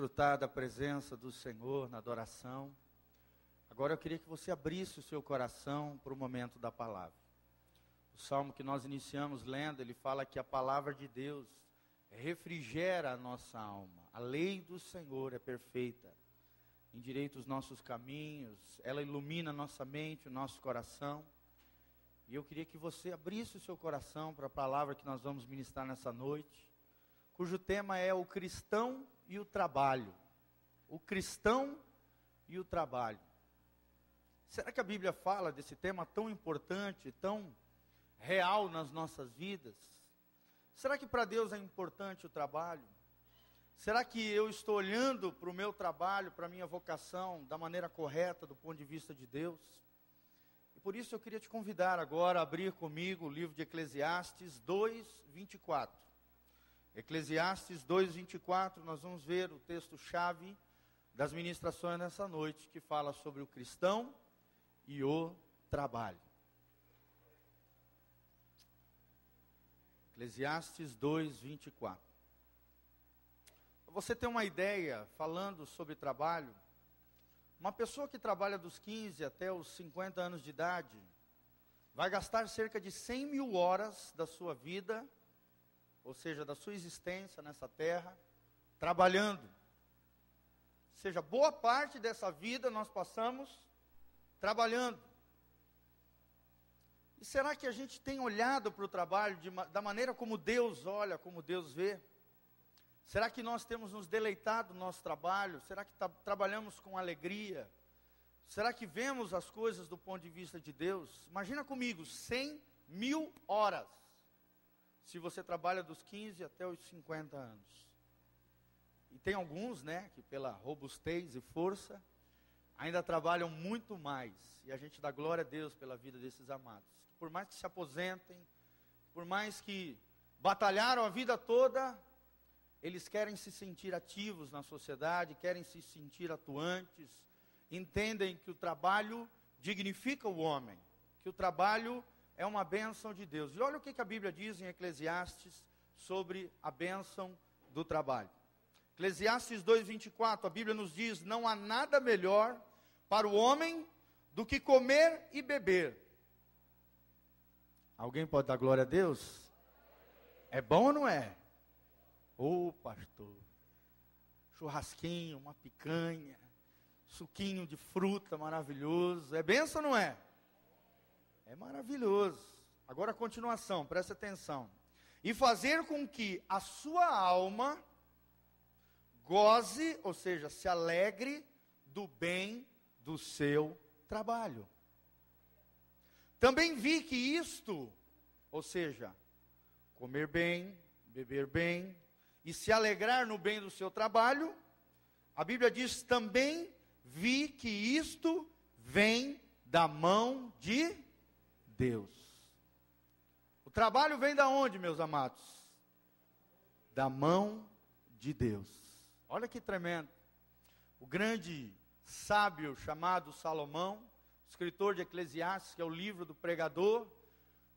desfrutar da presença do Senhor na adoração. Agora eu queria que você abrisse o seu coração para o momento da palavra. O salmo que nós iniciamos lendo, ele fala que a palavra de Deus refrigera a nossa alma. A lei do Senhor é perfeita, endireita os nossos caminhos, ela ilumina a nossa mente, o nosso coração. E eu queria que você abrisse o seu coração para a palavra que nós vamos ministrar nessa noite, cujo tema é o cristão e o trabalho. O cristão e o trabalho. Será que a Bíblia fala desse tema tão importante, tão real nas nossas vidas? Será que para Deus é importante o trabalho? Será que eu estou olhando para o meu trabalho, para a minha vocação, da maneira correta, do ponto de vista de Deus? E por isso eu queria te convidar agora a abrir comigo o livro de Eclesiastes 2, 24. Eclesiastes 2, 24, nós vamos ver o texto-chave das ministrações nessa noite, que fala sobre o cristão e o trabalho. Eclesiastes 2, 24. Para você ter uma ideia, falando sobre trabalho, uma pessoa que trabalha dos 15 até os 50 anos de idade, vai gastar cerca de 100 mil horas da sua vida, ou seja, da sua existência nessa terra, trabalhando. Ou seja, boa parte dessa vida nós passamos trabalhando. E será que a gente tem olhado para o trabalho de, da maneira como Deus olha, como Deus vê? Será que nós temos nos deleitado no nosso trabalho? Será que trabalhamos com alegria? Será que vemos as coisas do ponto de vista de Deus? Imagina comigo, 100 mil horas. Se você trabalha dos 15 até os 50 anos. E tem alguns, né, que pela robustez e força, ainda trabalham muito mais. E a gente dá glória a Deus pela vida desses amados. Por mais que se aposentem, por mais que batalharam a vida toda, eles querem se sentir ativos na sociedade, querem se sentir atuantes, entendem que o trabalho dignifica o homem, que o trabalho é uma bênção de Deus. E olha o que, a Bíblia diz em Eclesiastes sobre a bênção do trabalho. Eclesiastes 2,24, a Bíblia nos diz: Não há nada melhor para o homem do que comer e beber. Alguém pode dar glória a Deus? É bom ou não é? Ô oh, pastor, churrasquinho, uma picanha, suquinho de fruta maravilhoso. É benção ou não é? É maravilhoso. Agora a continuação, presta atenção. E fazer com que a sua alma goze, ou seja, se alegre do bem do seu trabalho. Também vi que isto, ou seja, comer bem, beber bem e se alegrar no bem do seu trabalho, a Bíblia diz também vi que isto vem da mão de Deus. O trabalho vem da onde, meus amados? Da mão de Deus. Olha que tremendo. O grande sábio chamado Salomão, escritor de Eclesiastes, que é o livro do pregador,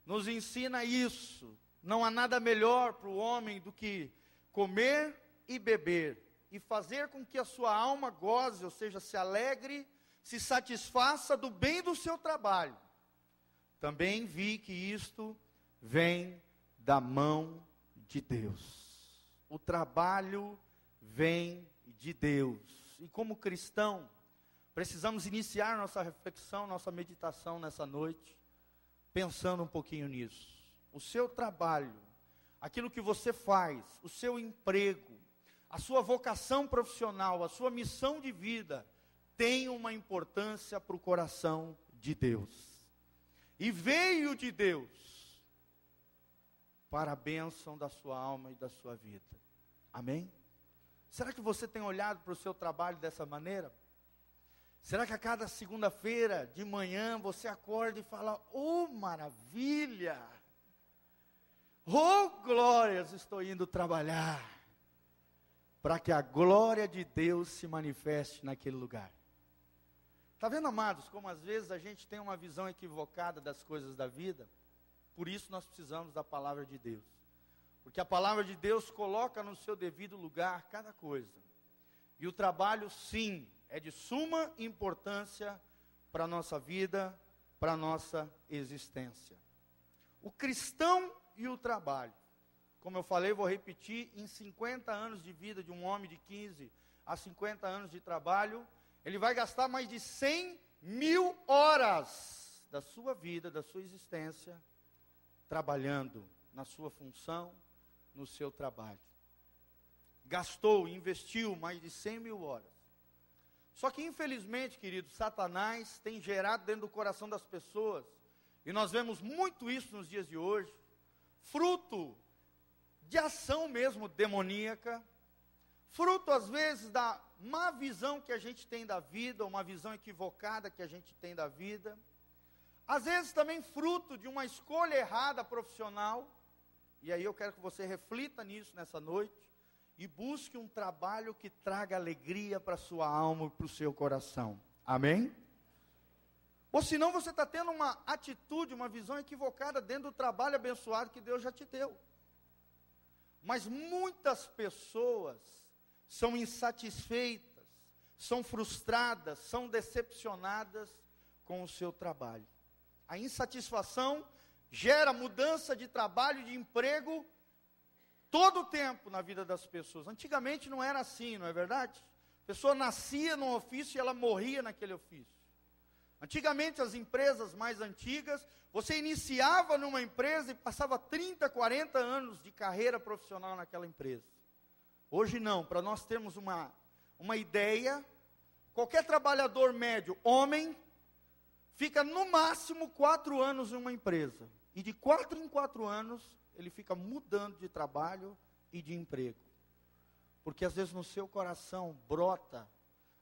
nos ensina isso. Não há nada melhor para o homem do que comer e beber e fazer com que a sua alma goze, ou seja, se alegre, se satisfaça do bem do seu trabalho. Também vi que isto vem da mão de Deus. O trabalho vem de Deus. E como cristão, Precisamos iniciar nossa reflexão, nossa meditação nessa noite, pensando um pouquinho nisso. O seu trabalho, aquilo que você faz, o seu emprego, a sua vocação profissional, a sua missão de vida, tem uma importância para o coração de Deus. E veio de Deus para a bênção da sua alma e da sua vida. Amém? Será que você tem olhado para o seu trabalho dessa maneira? Será que a cada segunda-feira de manhã você acorda e fala: Oh, maravilha! Oh, glórias, estou indo trabalhar. Para que a glória de Deus se manifeste naquele lugar. Está vendo, amados, como às vezes a gente tem uma visão equivocada das coisas da vida? Por isso nós precisamos da palavra de Deus. Porque a palavra de Deus coloca no seu devido lugar cada coisa. E o trabalho, sim, é de suma importância para a nossa vida, para a nossa existência. O cristão e o trabalho. Como eu falei, vou repetir: em 50 anos de vida de um homem de 15 a 50 anos de trabalho, ele vai gastar mais de 100 mil horas da sua vida, da sua existência, trabalhando na sua função, no seu trabalho. Gastou, investiu mais de 100 mil horas. Só que, infelizmente, querido, Satanás tem gerado dentro do coração das pessoas, e nós vemos muito isso nos dias de hoje, fruto de ação mesmo demoníaca, fruto às vezes da má visão que a gente tem da vida, uma visão equivocada que a gente tem da vida, às vezes também fruto de uma escolha errada profissional, e aí eu quero que você reflita nisso nessa noite e busque um trabalho que traga alegria para a sua alma e para o seu coração. Amém? Ou senão você está tendo uma atitude, uma visão equivocada dentro do trabalho abençoado que Deus já te deu. Mas muitas pessoas são insatisfeitas, são frustradas, são decepcionadas com o seu trabalho. A insatisfação gera mudança de trabalho, de emprego, todo o tempo na vida das pessoas. Antigamente não era assim, não é verdade? A pessoa nascia num ofício e ela morria naquele ofício. Antigamente, as empresas mais antigas, você iniciava numa empresa e passava 30, 40 anos de carreira profissional naquela empresa. Hoje não, para nós termos uma, uma ideia, qualquer trabalhador médio, homem, fica no máximo quatro anos em uma empresa. E de quatro em quatro anos, ele fica mudando de trabalho e de emprego. Porque às vezes no seu coração brota,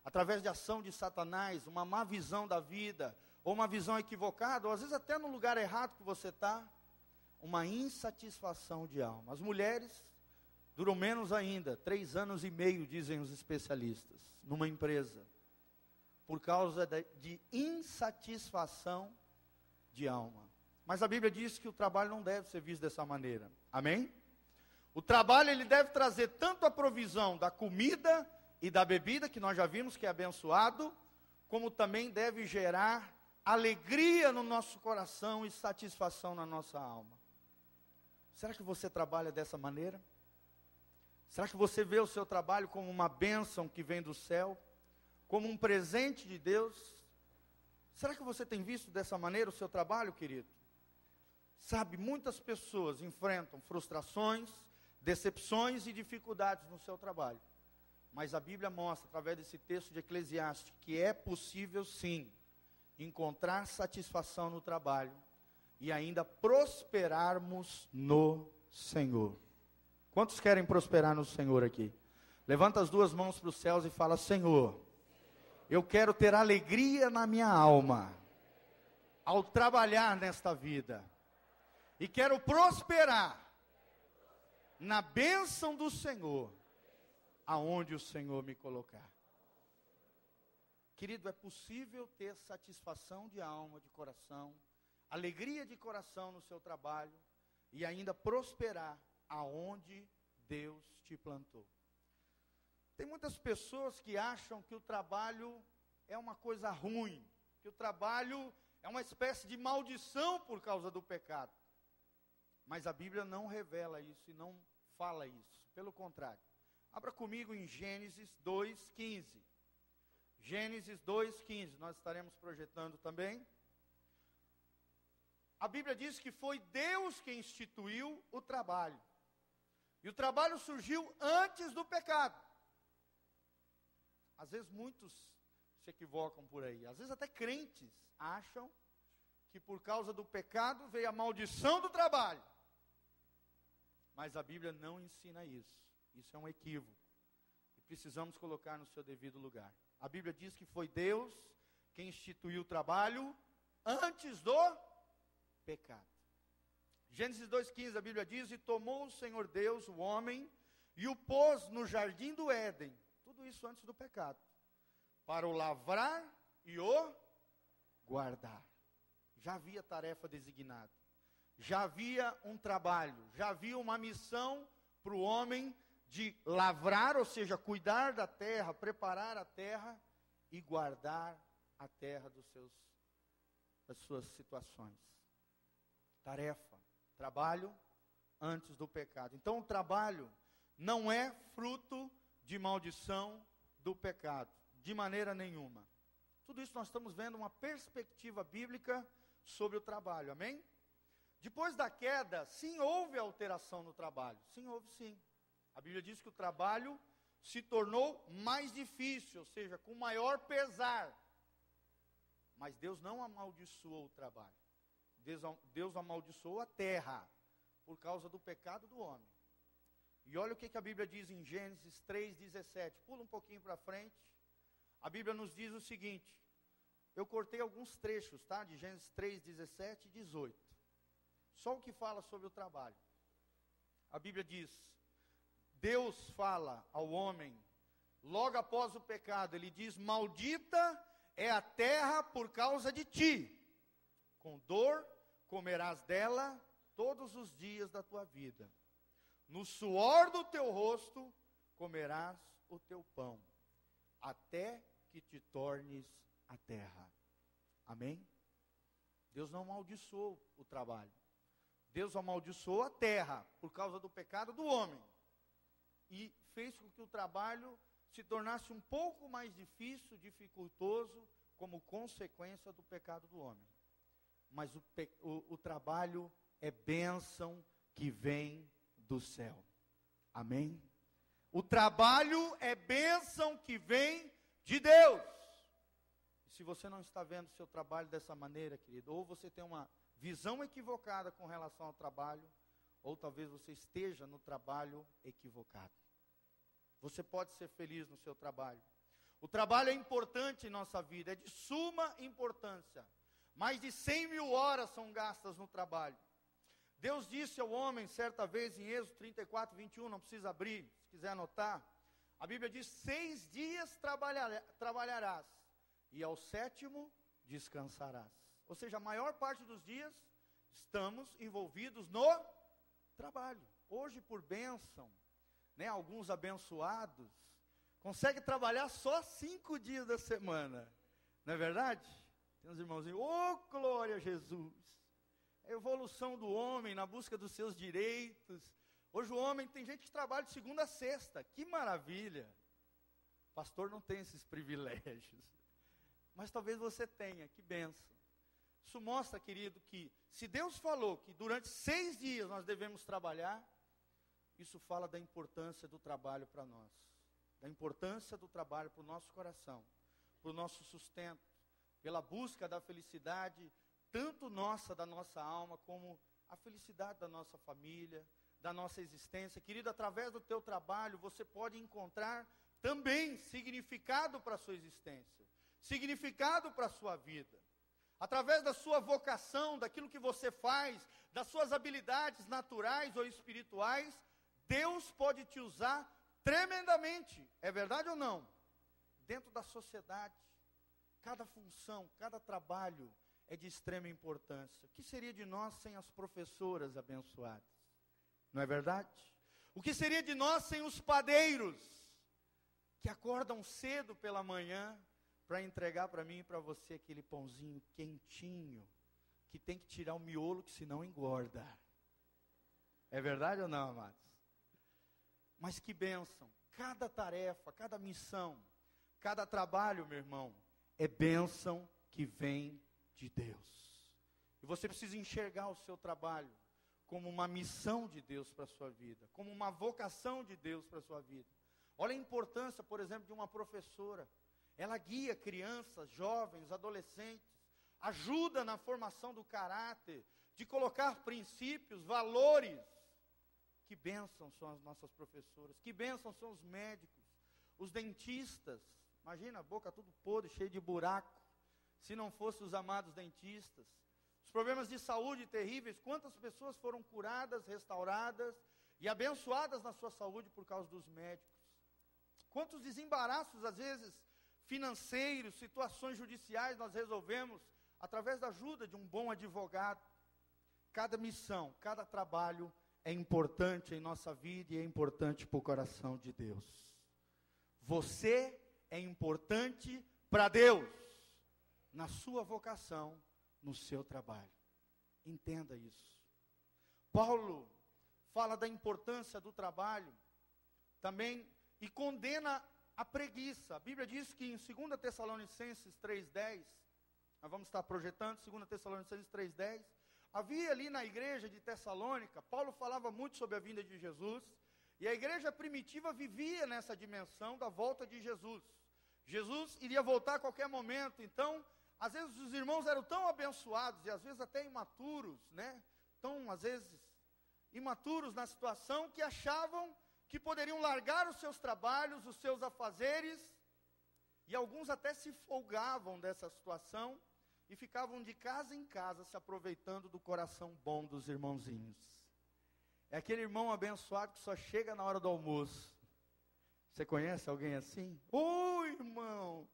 através de ação de Satanás, uma má visão da vida, ou uma visão equivocada, ou às vezes até no lugar errado que você está, uma insatisfação de alma. As mulheres duram menos ainda, três anos e meio, dizem os especialistas, numa empresa, por causa de insatisfação de alma. Mas a Bíblia diz que o trabalho não deve ser visto dessa maneira. Amém? O trabalho ele deve trazer tanto a provisão da comida e da bebida, que nós já vimos que é abençoado, como também deve gerar alegria no nosso coração e satisfação na nossa alma. Será que você trabalha dessa maneira? Será que você vê o seu trabalho como uma bênção que vem do céu? Como um presente de Deus? Será que você tem visto dessa maneira o seu trabalho, querido? Sabe, muitas pessoas enfrentam frustrações, decepções e dificuldades no seu trabalho. Mas a Bíblia mostra, através desse texto de Eclesiastes, que é possível sim encontrar satisfação no trabalho e ainda prosperarmos no Senhor. Quantos querem prosperar no Senhor aqui? Levanta as duas mãos para os céus e fala: Senhor, eu quero ter alegria na minha alma ao trabalhar nesta vida e quero prosperar na bênção do Senhor, aonde o Senhor me colocar. Querido, é possível ter satisfação de alma, de coração, alegria de coração no seu trabalho e ainda prosperar aonde Deus te plantou. Tem muitas pessoas que acham que o trabalho é uma coisa ruim, que o trabalho é uma espécie de maldição por causa do pecado. Mas a Bíblia não revela isso e não fala isso. Pelo contrário. Abra comigo em Gênesis 2:15. Gênesis 2:15, nós estaremos projetando também. A Bíblia diz que foi Deus quem instituiu o trabalho. E o trabalho surgiu antes do pecado. Às vezes muitos se equivocam por aí. Às vezes até crentes acham que por causa do pecado veio a maldição do trabalho. Mas a Bíblia não ensina isso. Isso é um equívoco. E precisamos colocar no seu devido lugar. A Bíblia diz que foi Deus quem instituiu o trabalho antes do pecado. Gênesis 2,15, a Bíblia diz: E tomou o Senhor Deus o homem e o pôs no jardim do Éden. Tudo isso antes do pecado. Para o lavrar e o guardar. Já havia tarefa designada já havia um trabalho, já havia uma missão para o homem de lavrar, ou seja, cuidar da terra, preparar a terra e guardar a terra dos seus, das suas situações. Tarefa, trabalho antes do pecado. Então, o trabalho não é fruto de maldição do pecado, de maneira nenhuma. Tudo isso nós estamos vendo uma perspectiva bíblica sobre o trabalho, amém? Depois da queda, sim, houve alteração no trabalho. Sim, houve sim. A Bíblia diz que o trabalho se tornou mais difícil, ou seja, com maior pesar. Mas Deus não amaldiçoou o trabalho. Deus, amaldiçoou a terra por causa do pecado do homem. E olha o que, que a Bíblia diz em Gênesis 3,17. Pula um pouquinho para frente. A Bíblia nos diz o seguinte. Eu cortei alguns trechos, tá? De Gênesis 3, 17 e 18. Só o que fala sobre o trabalho. A Bíblia diz: Deus fala ao homem, logo após o pecado, ele diz: Maldita é a terra por causa de ti. Com dor comerás dela todos os dias da tua vida. No suor do teu rosto comerás o teu pão, até que te tornes a terra. Amém? Deus não amaldiçoou o trabalho. Deus amaldiçoou a terra por causa do pecado do homem. E fez com que o trabalho se tornasse um pouco mais difícil, dificultoso, como consequência do pecado do homem. Mas o, o, o trabalho é bênção que vem do céu. Amém? O trabalho é bênção que vem de Deus. Se você não está vendo seu trabalho dessa maneira, querido, ou você tem uma visão equivocada com relação ao trabalho, ou talvez você esteja no trabalho equivocado. Você pode ser feliz no seu trabalho. O trabalho é importante em nossa vida, é de suma importância. Mais de 100 mil horas são gastas no trabalho. Deus disse ao homem, certa vez, em Êxodo 34, 21, não precisa abrir, se quiser anotar. A Bíblia diz: seis dias trabalharás, e ao sétimo descansarás. Ou seja, a maior parte dos dias estamos envolvidos no trabalho. Hoje, por bênção, né, alguns abençoados, conseguem trabalhar só cinco dias da semana. Não é verdade? Tem uns irmãozinhos, ô oh, glória a Jesus! A evolução do homem na busca dos seus direitos. Hoje o homem tem gente que trabalha de segunda a sexta. Que maravilha! pastor não tem esses privilégios. Mas talvez você tenha, que benção. Isso mostra, querido, que se Deus falou que durante seis dias nós devemos trabalhar, isso fala da importância do trabalho para nós, da importância do trabalho para o nosso coração, para o nosso sustento, pela busca da felicidade, tanto nossa, da nossa alma, como a felicidade da nossa família, da nossa existência. Querido, através do teu trabalho, você pode encontrar também significado para a sua existência, significado para a sua vida. Através da sua vocação, daquilo que você faz, das suas habilidades naturais ou espirituais, Deus pode te usar tremendamente, é verdade ou não? Dentro da sociedade, cada função, cada trabalho é de extrema importância. O que seria de nós sem as professoras abençoadas? Não é verdade? O que seria de nós sem os padeiros que acordam cedo pela manhã para entregar para mim e para você aquele pãozinho quentinho que tem que tirar o miolo que senão engorda? É verdade ou não, amados? Mas que bênção! Cada tarefa, cada missão, cada trabalho, meu irmão, é bênção que vem de Deus. E você precisa enxergar o seu trabalho como uma missão de Deus para a sua vida, como uma vocação de Deus para a sua vida. Olha a importância, por exemplo, de uma professora. Ela guia crianças, jovens, adolescentes, ajuda na formação do caráter, de colocar princípios, valores que bênção são as nossas professoras, que bênção são os médicos, os dentistas. Imagina a boca tudo podre, cheio de buraco. Se não fossem os amados dentistas. Os problemas de saúde terríveis, quantas pessoas foram curadas, restauradas e abençoadas na sua saúde por causa dos médicos. Quantos desembaraços, às vezes, financeiros, situações judiciais nós resolvemos através da ajuda de um bom advogado. Cada missão, cada trabalho é importante em nossa vida e é importante para o coração de Deus. Você é importante para Deus, na sua vocação, no seu trabalho. Entenda isso. Paulo fala da importância do trabalho também e condena a preguiça. A Bíblia diz que em 2 Tessalonicenses 3,10, nós vamos estar projetando 2 Tessalonicenses 3,10, havia ali na igreja de Tessalônica, Paulo falava muito sobre a vinda de Jesus, e a igreja primitiva vivia nessa dimensão da volta de Jesus. Jesus iria voltar a qualquer momento, então, às vezes os irmãos eram tão abençoados, e às vezes até imaturos, né? Tão, às vezes, imaturos na situação, que achavam que poderiam largar os seus trabalhos, os seus afazeres, e alguns até se folgavam dessa situação, e ficavam de casa em casa se aproveitando do coração bom dos irmãozinhos. É aquele irmão abençoado que só chega na hora do almoço. Você conhece alguém assim? Oi, irmão,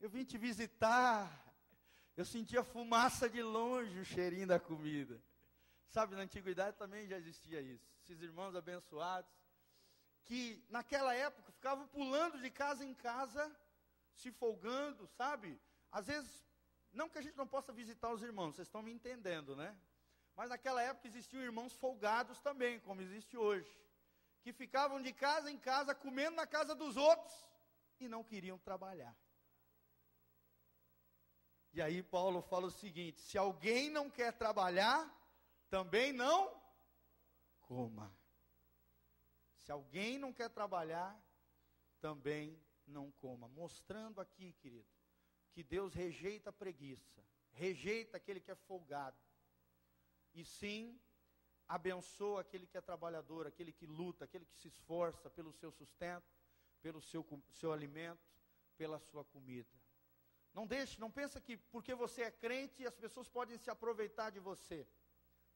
eu vim te visitar. Eu senti a fumaça de longe, o cheirinho da comida. Sabe, na antiguidade também já existia isso. Esses irmãos abençoados, que naquela época ficavam pulando de casa em casa, se folgando, sabe? Às vezes não que a gente não possa visitar os irmãos, vocês estão me entendendo, né? Mas naquela época existiam irmãos folgados também, como existe hoje, que ficavam de casa em casa comendo na casa dos outros e não queriam trabalhar. E aí Paulo fala o seguinte: se alguém não quer trabalhar, também não coma. Se alguém não quer trabalhar, também não coma. Mostrando aqui, querido, que Deus rejeita a preguiça, rejeita aquele que é folgado, e sim abençoa aquele que é trabalhador, aquele que luta, aquele que se esforça pelo seu sustento, pelo seu, seu alimento, pela sua comida. Não deixe, não pensa que porque você é crente as pessoas podem se aproveitar de você.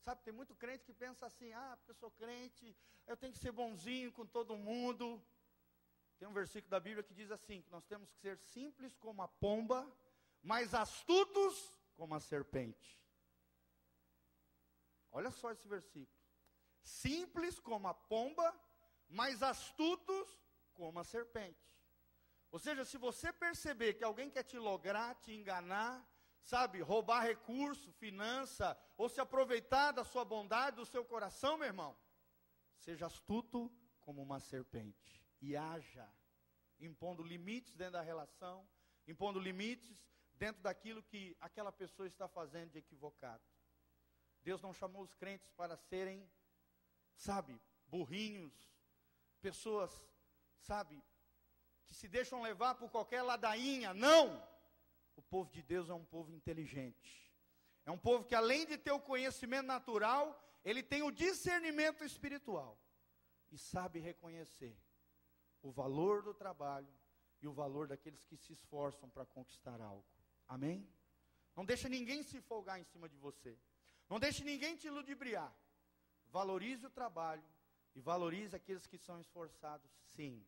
Sabe, tem muito crente que pensa assim: ah, porque eu sou crente, eu tenho que ser bonzinho com todo mundo. Tem um versículo da Bíblia que diz assim: que nós temos que ser simples como a pomba, mas astutos como a serpente. Olha só esse versículo. Simples como a pomba, mas astutos como a serpente. Ou seja, se você perceber que alguém quer te lograr, te enganar, sabe, roubar recurso, finança, ou se aproveitar da sua bondade, do seu coração, meu irmão, seja astuto como uma serpente e haja, impondo limites dentro da relação, impondo limites dentro daquilo que aquela pessoa está fazendo de equivocado. Deus não chamou os crentes para serem, sabe, burrinhos, pessoas, sabe, que se deixam levar por qualquer ladainha. Não! O povo de Deus é um povo inteligente. É um povo que, além de ter o conhecimento natural, ele tem o discernimento espiritual e sabe reconhecer o valor do trabalho e o valor daqueles que se esforçam para conquistar algo. Amém? Não deixe ninguém se folgar em cima de você. Não deixe ninguém te ludibriar. Valorize o trabalho e valorize aqueles que são esforçados, sim.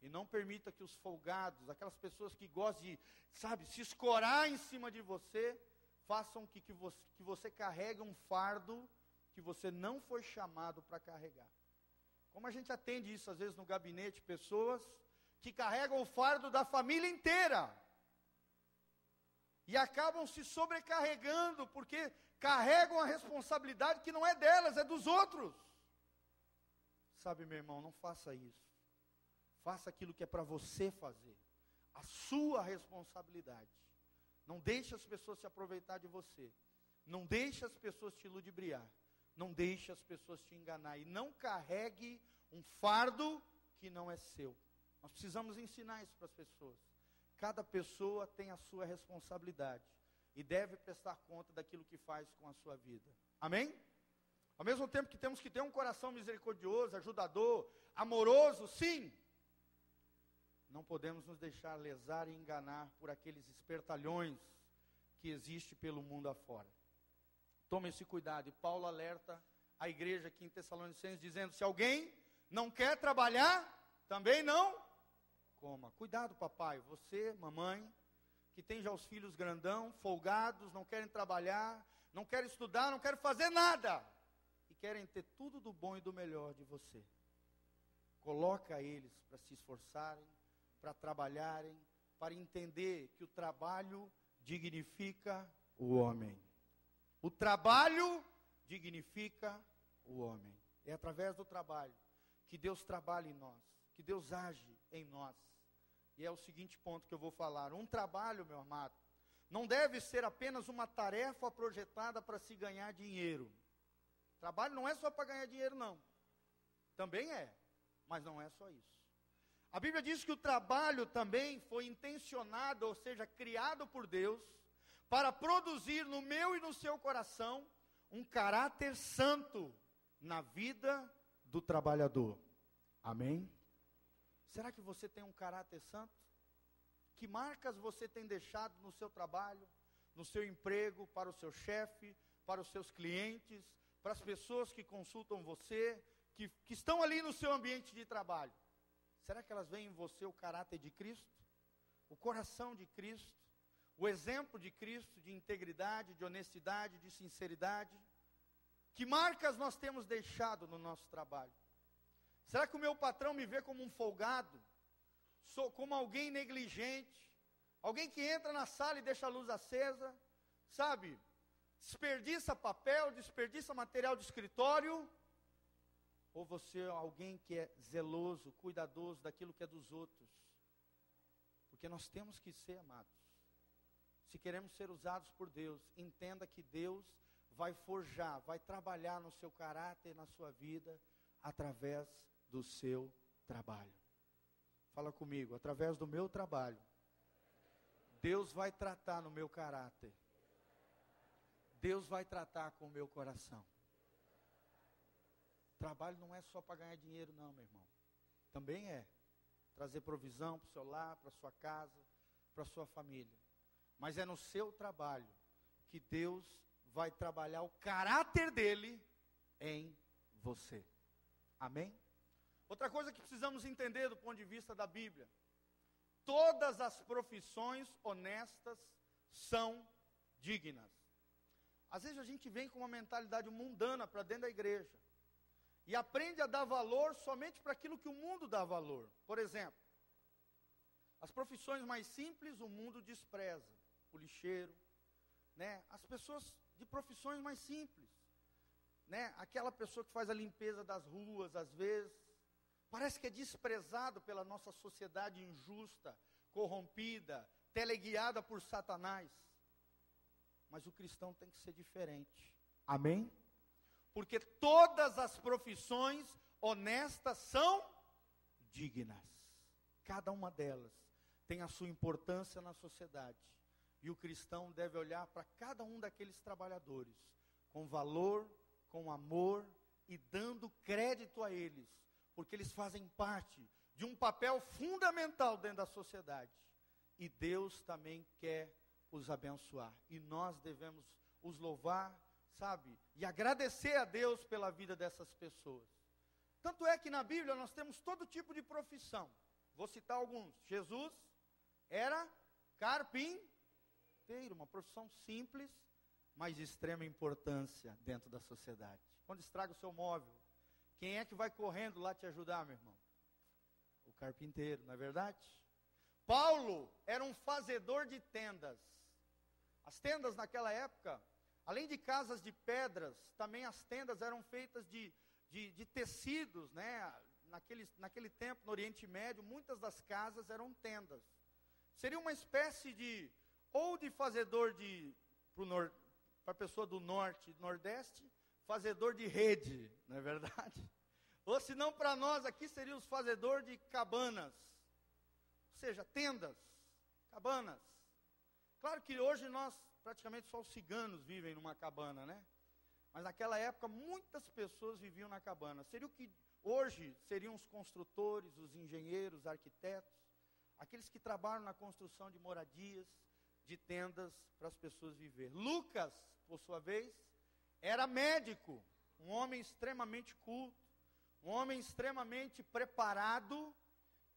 E não permita que os folgados, aquelas pessoas que gostam de, sabe, se escorar em cima de você, façam que, que, você, que você carregue um fardo que você não foi chamado para carregar. Como a gente atende isso às vezes no gabinete, pessoas que carregam o fardo da família inteira. E acabam se sobrecarregando porque carregam a responsabilidade que não é delas, é dos outros. Sabe, meu irmão, não faça isso. Faça aquilo que é para você fazer. A sua responsabilidade. Não deixe as pessoas se aproveitar de você. Não deixe as pessoas te ludibriar. Não deixe as pessoas te enganar e não carregue um fardo que não é seu. Nós precisamos ensinar isso para as pessoas. Cada pessoa tem a sua responsabilidade e deve prestar conta daquilo que faz com a sua vida. Amém? Ao mesmo tempo que temos que ter um coração misericordioso, ajudador, amoroso, sim. Não podemos nos deixar lesar e enganar por aqueles espertalhões que existem pelo mundo afora. Tome esse cuidado. E Paulo alerta a igreja aqui em Tessalonicenses, dizendo: se alguém não quer trabalhar, também não coma. Cuidado, papai, você, mamãe, que tem já os filhos grandão, folgados, não querem trabalhar, não querem estudar, não querem fazer nada. E querem ter tudo do bom e do melhor de você. Coloca eles para se esforçarem, para trabalharem, para entender que o trabalho dignifica o homem. O trabalho dignifica o homem. É através do trabalho que Deus trabalha em nós, que Deus age em nós. E é o seguinte ponto que eu vou falar: um trabalho, meu amado, não deve ser apenas uma tarefa projetada para se ganhar dinheiro. Trabalho não é só para ganhar dinheiro, não. Também é, mas não é só isso. A Bíblia diz que o trabalho também foi intencionado, ou seja, criado por Deus, para produzir no meu e no seu coração um caráter santo na vida do trabalhador. Amém? Será que você tem um caráter santo? Que marcas você tem deixado no seu trabalho, no seu emprego, para o seu chefe, para os seus clientes, para as pessoas que consultam você, que, que estão ali no seu ambiente de trabalho? Será que elas veem em você o caráter de Cristo? O coração de Cristo? O exemplo de Cristo de integridade, de honestidade, de sinceridade? Que marcas nós temos deixado no nosso trabalho? Será que o meu patrão me vê como um folgado? Sou como alguém negligente? Alguém que entra na sala e deixa a luz acesa? Sabe? Desperdiça papel, desperdiça material de escritório? Ou você é alguém que é zeloso, cuidadoso daquilo que é dos outros? Porque nós temos que ser amados. Se queremos ser usados por Deus, entenda que Deus vai forjar, vai trabalhar no seu caráter, na sua vida, através do seu trabalho. Fala comigo, através do meu trabalho, Deus vai tratar no meu caráter. Deus vai tratar com o meu coração. Trabalho não é só para ganhar dinheiro, não, meu irmão. Também é. Trazer provisão para o seu lar, para sua casa, para sua família. Mas é no seu trabalho que Deus vai trabalhar o caráter dele em você. Amém? Outra coisa que precisamos entender do ponto de vista da Bíblia: todas as profissões honestas são dignas. Às vezes a gente vem com uma mentalidade mundana para dentro da igreja e aprende a dar valor somente para aquilo que o mundo dá valor. Por exemplo, as profissões mais simples o mundo despreza, o lixeiro, né? As pessoas de profissões mais simples, né? Aquela pessoa que faz a limpeza das ruas, às vezes, parece que é desprezado pela nossa sociedade injusta, corrompida, teleguiada por Satanás. Mas o cristão tem que ser diferente. Amém? porque todas as profissões honestas são dignas. Cada uma delas tem a sua importância na sociedade. E o cristão deve olhar para cada um daqueles trabalhadores com valor, com amor e dando crédito a eles, porque eles fazem parte de um papel fundamental dentro da sociedade. E Deus também quer os abençoar. E nós devemos os louvar sabe? E agradecer a Deus pela vida dessas pessoas. Tanto é que na Bíblia nós temos todo tipo de profissão. Vou citar alguns. Jesus era carpinteiro, uma profissão simples, mas de extrema importância dentro da sociedade. Quando estraga o seu móvel, quem é que vai correndo lá te ajudar, meu irmão? O carpinteiro, não é verdade? Paulo era um fazedor de tendas. As tendas naquela época Além de casas de pedras, também as tendas eram feitas de, de, de tecidos, né? Naquele, naquele tempo, no Oriente Médio, muitas das casas eram tendas. Seria uma espécie de, ou de fazedor de, para a pessoa do norte, nordeste, fazedor de rede, não é verdade? Ou se não para nós aqui seria os fazedor de cabanas, ou seja, tendas, cabanas. Claro que hoje nós praticamente só os ciganos vivem numa cabana, né? Mas naquela época muitas pessoas viviam na cabana. Seria o que hoje seriam os construtores, os engenheiros, os arquitetos, aqueles que trabalham na construção de moradias, de tendas para as pessoas viver. Lucas, por sua vez, era médico, um homem extremamente culto, um homem extremamente preparado,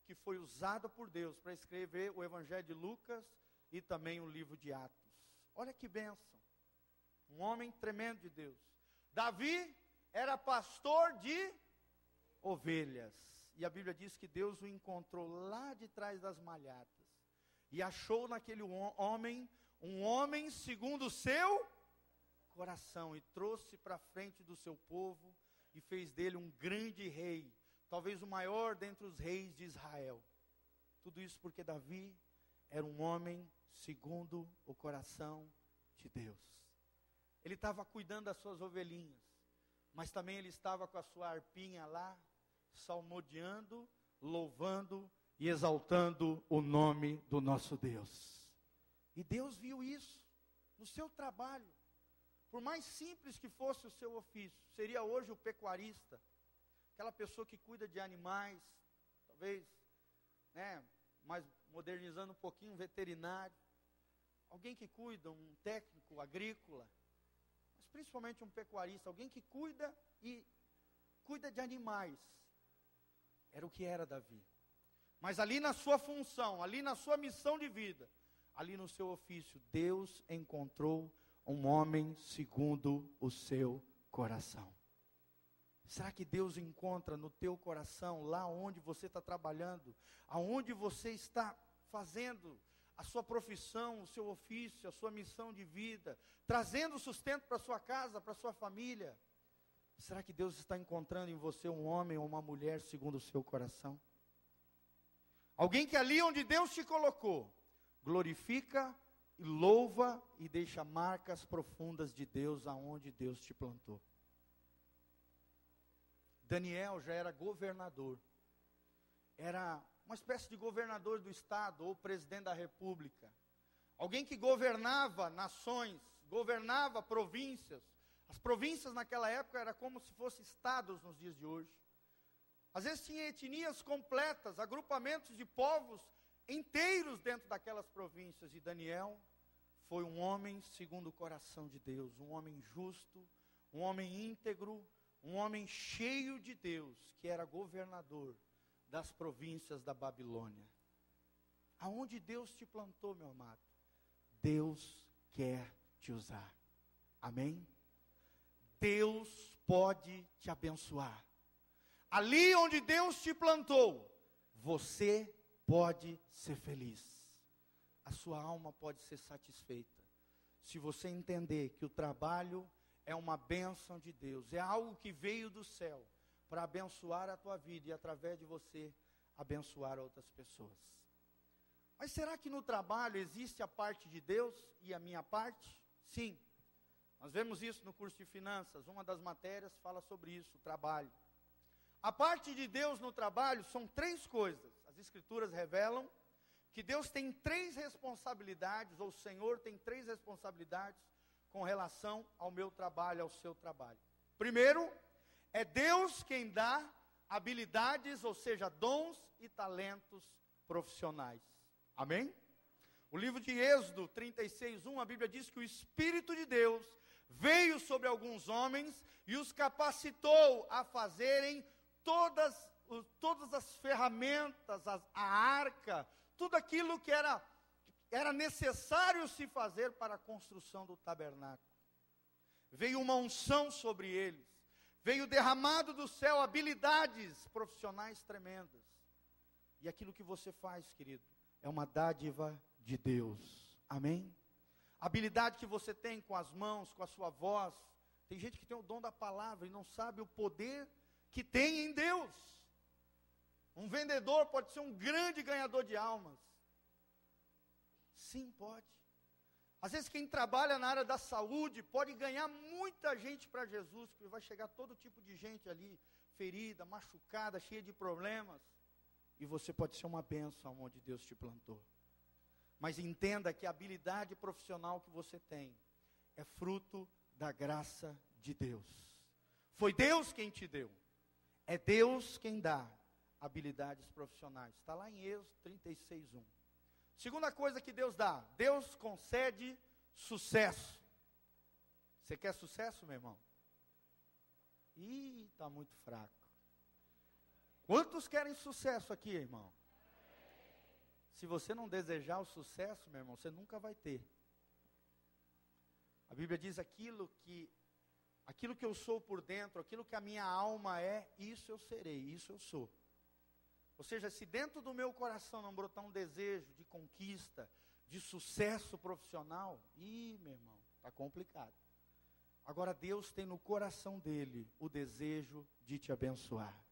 que foi usado por Deus para escrever o Evangelho de Lucas e também o livro de Atos. Olha que bênção. Um homem tremendo de Deus. Davi era pastor de ovelhas. E a Bíblia diz que Deus o encontrou lá de trás das malhadas. E achou naquele homem um homem segundo o seu coração. E trouxe para frente do seu povo e fez dele um grande rei. Talvez o maior dentre os reis de Israel. Tudo isso porque Davi era um homem segundo o coração de Deus. Ele estava cuidando das suas ovelhinhas, mas também ele estava com a sua arpinha lá, salmodiando, louvando e exaltando o nome do nosso Deus. E Deus viu isso no seu trabalho. Por mais simples que fosse o seu ofício, seria hoje o pecuarista, aquela pessoa que cuida de animais, talvez, né, mais modernizando um pouquinho, um veterinário, alguém que cuida, um técnico agrícola, mas principalmente um pecuarista, alguém que cuida e cuida de animais. Era o que era Davi. Mas ali na sua função, ali na sua missão de vida, ali no seu ofício, Deus encontrou um homem segundo o seu coração. Será que Deus encontra no teu coração, lá onde você está trabalhando, aonde você está fazendo a sua profissão, o seu ofício, a sua missão de vida, trazendo sustento para sua casa, para sua família? Será que Deus está encontrando em você um homem ou uma mulher segundo o seu coração? Alguém que ali onde Deus te colocou, glorifica e louva e deixa marcas profundas de Deus aonde Deus te plantou. Daniel já era governador. Era uma espécie de governador do estado ou presidente da república. Alguém que governava nações, governava províncias. As províncias naquela época era como se fossem estados nos dias de hoje. Às vezes tinha etnias completas, agrupamentos de povos inteiros dentro daquelas províncias. E Daniel foi um homem segundo o coração de Deus, um homem justo, um homem íntegro, um homem cheio de Deus, que era governador das províncias da Babilônia. Aonde Deus te plantou, meu amado, Deus quer te usar. Amém? Deus pode te abençoar. Ali onde Deus te plantou, você pode ser feliz. A sua alma pode ser satisfeita. Se você entender que o trabalho é uma bênção de Deus, é algo que veio do céu para abençoar a tua vida e através de você abençoar outras pessoas. Mas será que no trabalho existe a parte de Deus e a minha parte? Sim. Nós vemos isso no curso de finanças, uma das matérias fala sobre isso, o trabalho. A parte de Deus no trabalho são três coisas. As escrituras revelam que Deus tem três responsabilidades, ou o Senhor tem três responsabilidades com relação ao meu trabalho, ao seu trabalho. Primeiro, é Deus quem dá habilidades, ou seja, dons e talentos profissionais. Amém? O livro de Êxodo 36:1, a Bíblia diz que o espírito de Deus veio sobre alguns homens e os capacitou a fazerem todas, todas as ferramentas, a, a arca, tudo aquilo que era, era necessário se fazer para a construção do tabernáculo. Veio uma unção sobre eles, veio derramado do céu habilidades profissionais tremendas. E aquilo que você faz, querido, é uma dádiva de Deus. Amém? A habilidade que você tem com as mãos, com a sua voz. Tem gente que tem o dom da palavra e não sabe o poder que tem em Deus. Um vendedor pode ser um grande ganhador de almas. Sim, pode. Às vezes, quem trabalha na área da saúde pode ganhar muita gente para Jesus, porque vai chegar todo tipo de gente ali, ferida, machucada, cheia de problemas. E você pode ser uma bênção onde Deus te plantou. Mas entenda que a habilidade profissional que você tem é fruto da graça de Deus. Foi Deus quem te deu. É Deus quem dá habilidades profissionais. Está lá em Êxodo 36, 1. Segunda coisa que Deus dá: Deus concede sucesso. Você quer sucesso, meu irmão? Ih, está muito fraco. Quantos querem sucesso aqui, irmão? Se você não desejar o sucesso, meu irmão, você nunca vai ter. A Bíblia diz aquilo que aquilo que eu sou por dentro, aquilo que a minha alma é, isso eu serei, isso eu sou. Ou seja, se dentro do meu coração não brotar um desejo de conquista, de sucesso profissional, ih, meu irmão, está complicado. Agora Deus tem no coração dele o desejo de te abençoar,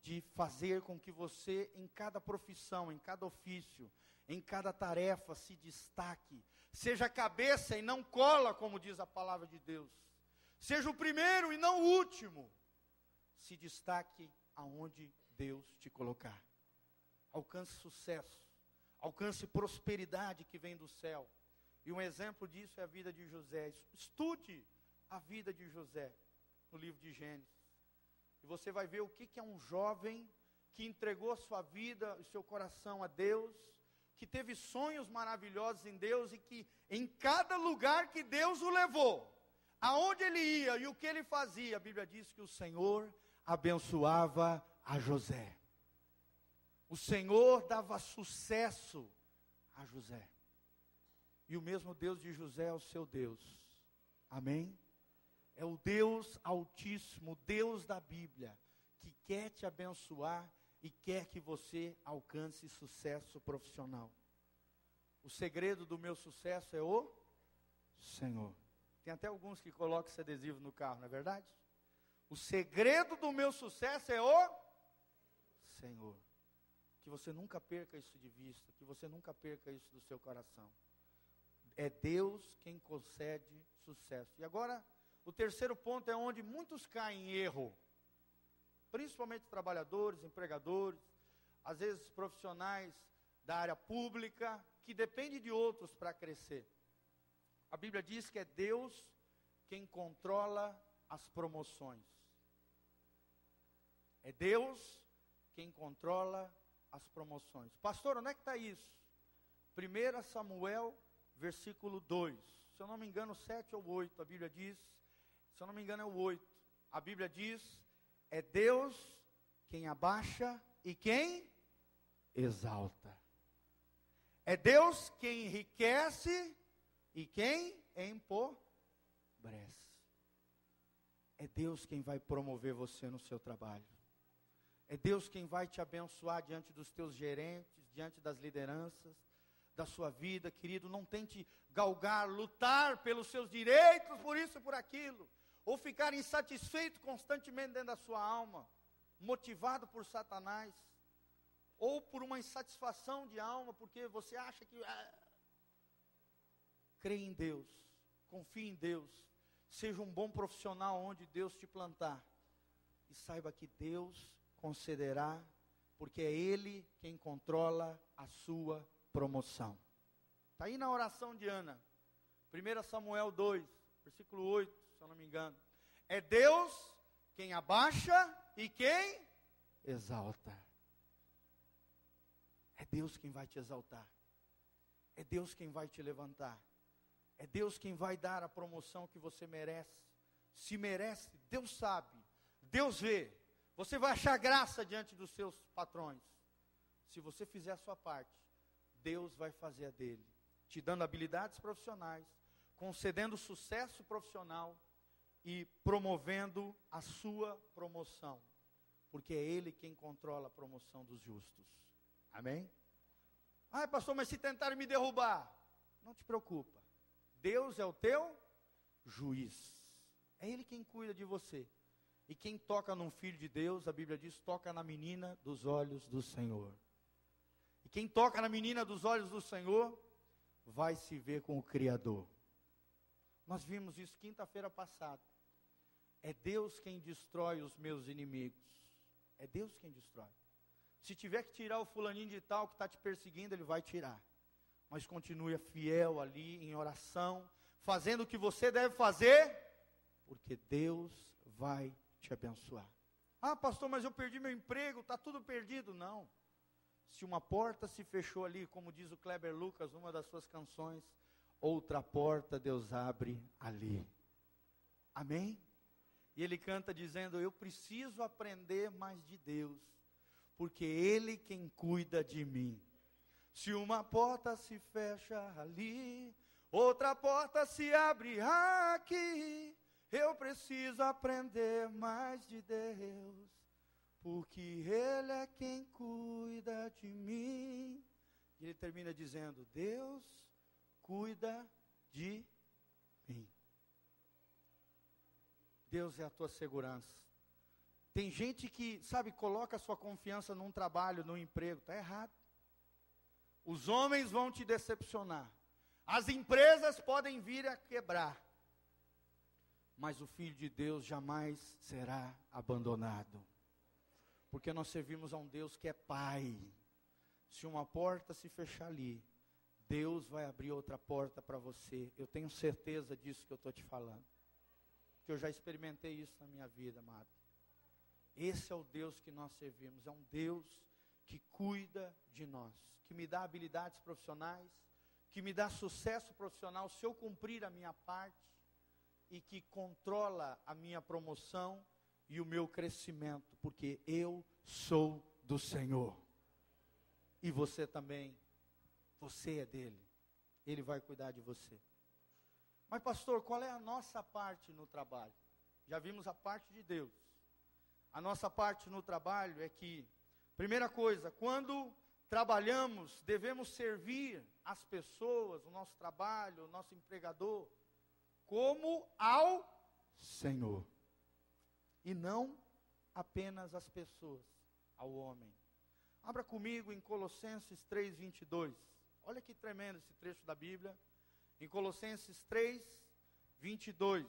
de fazer com que você, em cada profissão, em cada ofício, em cada tarefa, se destaque, seja cabeça e não cola, como diz a palavra de Deus, seja o primeiro e não o último, se destaque aonde Deus te colocar. Alcance sucesso, alcance prosperidade que vem do céu. E um exemplo disso é a vida de José. Estude a vida de José no livro de Gênesis. E você vai ver o que, é um jovem que entregou sua vida, o seu coração a Deus, que teve sonhos maravilhosos em Deus e que em cada lugar que Deus o levou, aonde ele ia e o que ele fazia, a Bíblia diz que o Senhor abençoava a José. O Senhor dava sucesso a José. E o mesmo Deus de José é o seu Deus. Amém? É o Deus Altíssimo, Deus da Bíblia, que quer te abençoar e quer que você alcance sucesso profissional. O segredo do meu sucesso é o Senhor. Tem até alguns que colocam esse adesivo no carro, não é verdade? O segredo do meu sucesso é o Senhor. Que você nunca perca isso de vista, que você nunca perca isso do seu coração. É Deus quem concede sucesso. E agora, o terceiro ponto é onde muitos caem em erro. Principalmente trabalhadores, empregadores, às vezes profissionais da área pública, que depende de outros para crescer. A Bíblia diz que é Deus quem controla as promoções. É Deus quem controla as promoções. Pastor, onde é que está isso? 1 Samuel, versículo 2. Se eu não me engano, 7 ou 8, a Bíblia diz. Se eu não me engano, é o 8. A Bíblia diz: é Deus quem abaixa e quem exalta. É Deus quem enriquece e quem empobrece. É Deus quem vai promover você no seu trabalho. É Deus quem vai te abençoar diante dos teus gerentes, diante das lideranças da sua vida, querido. Não tente galgar, lutar pelos seus direitos, por isso e por aquilo, ou ficar insatisfeito constantemente dentro da sua alma, motivado por Satanás, ou por uma insatisfação de alma, porque você acha que. Ah, crê em Deus, confie em Deus, seja um bom profissional onde Deus te plantar, e saiba que Deus concederá, porque é Ele quem controla a sua promoção. Está aí na oração de Ana, 1 Samuel 2, versículo 8, se eu não me engano. É Deus quem abaixa e quem exalta. É Deus quem vai te exaltar. É Deus quem vai te levantar. É Deus quem vai dar a promoção que você merece. Se merece, Deus sabe, Deus vê. Você vai achar graça diante dos seus patrões. Se você fizer a sua parte, Deus vai fazer a dele, te dando habilidades profissionais, concedendo sucesso profissional e promovendo a sua promoção, porque é Ele quem controla a promoção dos justos. Amém? Ah, pastor, mas se tentarem me derrubar, não te preocupa. Deus é o teu juiz. É Ele quem cuida de você. E quem toca num filho de Deus, a Bíblia diz, toca na menina dos olhos do Senhor. E quem toca na menina dos olhos do Senhor, vai se ver com o Criador. Nós vimos isso quinta-feira passada. É Deus quem destrói os meus inimigos. É Deus quem destrói. Se tiver que tirar o fulaninho de tal que está te perseguindo, ele vai tirar. Mas continue fiel ali em oração, fazendo o que você deve fazer, porque Deus vai te abençoar. Ah, pastor, mas eu perdi meu emprego, está tudo perdido. Não. Se uma porta se fechou ali, como diz o Kleber Lucas, numa das suas canções, outra porta Deus abre ali. Amém? E ele canta dizendo: Eu preciso aprender mais de Deus, porque Ele quem cuida de mim. Se uma porta se fecha ali, outra porta se abre aqui. Eu preciso aprender mais de Deus, porque Ele é quem cuida de mim. E ele termina dizendo: Deus cuida de mim. Deus é a tua segurança. Tem gente que, sabe, coloca sua confiança num trabalho, num emprego, está errado. Os homens vão te decepcionar. As empresas podem vir a quebrar. Mas o Filho de Deus jamais será abandonado. Porque nós servimos a um Deus que é Pai. Se uma porta se fechar ali, Deus vai abrir outra porta para você. Eu tenho certeza disso que eu estou te falando. Que eu já experimentei isso na minha vida, amado. Esse é o Deus que nós servimos. É um Deus que cuida de nós, que me dá habilidades profissionais, que me dá sucesso profissional se eu cumprir a minha parte e que controla a minha promoção e o meu crescimento, porque eu sou do Senhor. E você também, você é dele. Ele vai cuidar de você. Mas, pastor, qual é a nossa parte no trabalho? Já vimos a parte de Deus. A nossa parte no trabalho é que, primeira coisa, quando trabalhamos, devemos servir as pessoas, o nosso trabalho, o nosso empregador, como ao Senhor. E não apenas as pessoas, ao homem. Abra comigo em Colossenses 3, 22. Olha que tremendo esse trecho da Bíblia. Em Colossenses 3, 22.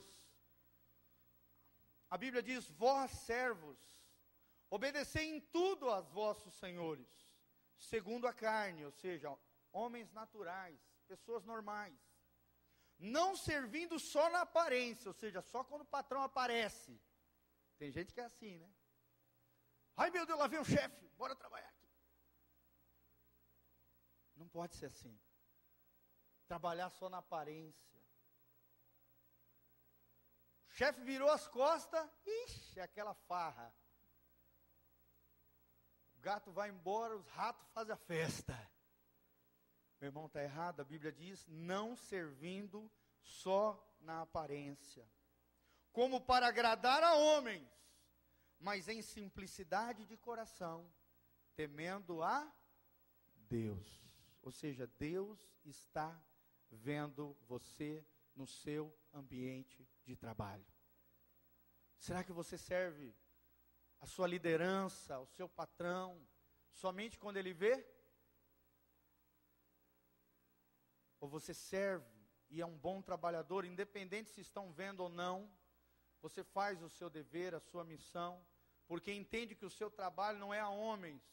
A Bíblia diz: Vós, servos, obedecei em tudo aos vossos senhores, segundo a carne, ou seja, homens naturais, pessoas normais, não servindo só na aparência, ou seja, só quando o patrão aparece. Tem gente que é assim, né? Ai meu Deus, lá vem o chefe, bora trabalhar aqui. Não pode ser assim. Trabalhar só na aparência chefe virou as costas, ixi, aquela farra. Gato vai embora, os ratos fazem a festa. Meu irmão, está errado, a Bíblia diz: não servindo só na aparência, como para agradar a homens, mas em simplicidade de coração, temendo a Deus. Ou seja, Deus está vendo você no seu ambiente de trabalho? Será que você serve a sua liderança, o seu patrão, somente quando ele vê? Ou você serve e é um bom trabalhador, independente se estão vendo ou não, você faz o seu dever, a sua missão, porque entende que o seu trabalho não é a homens,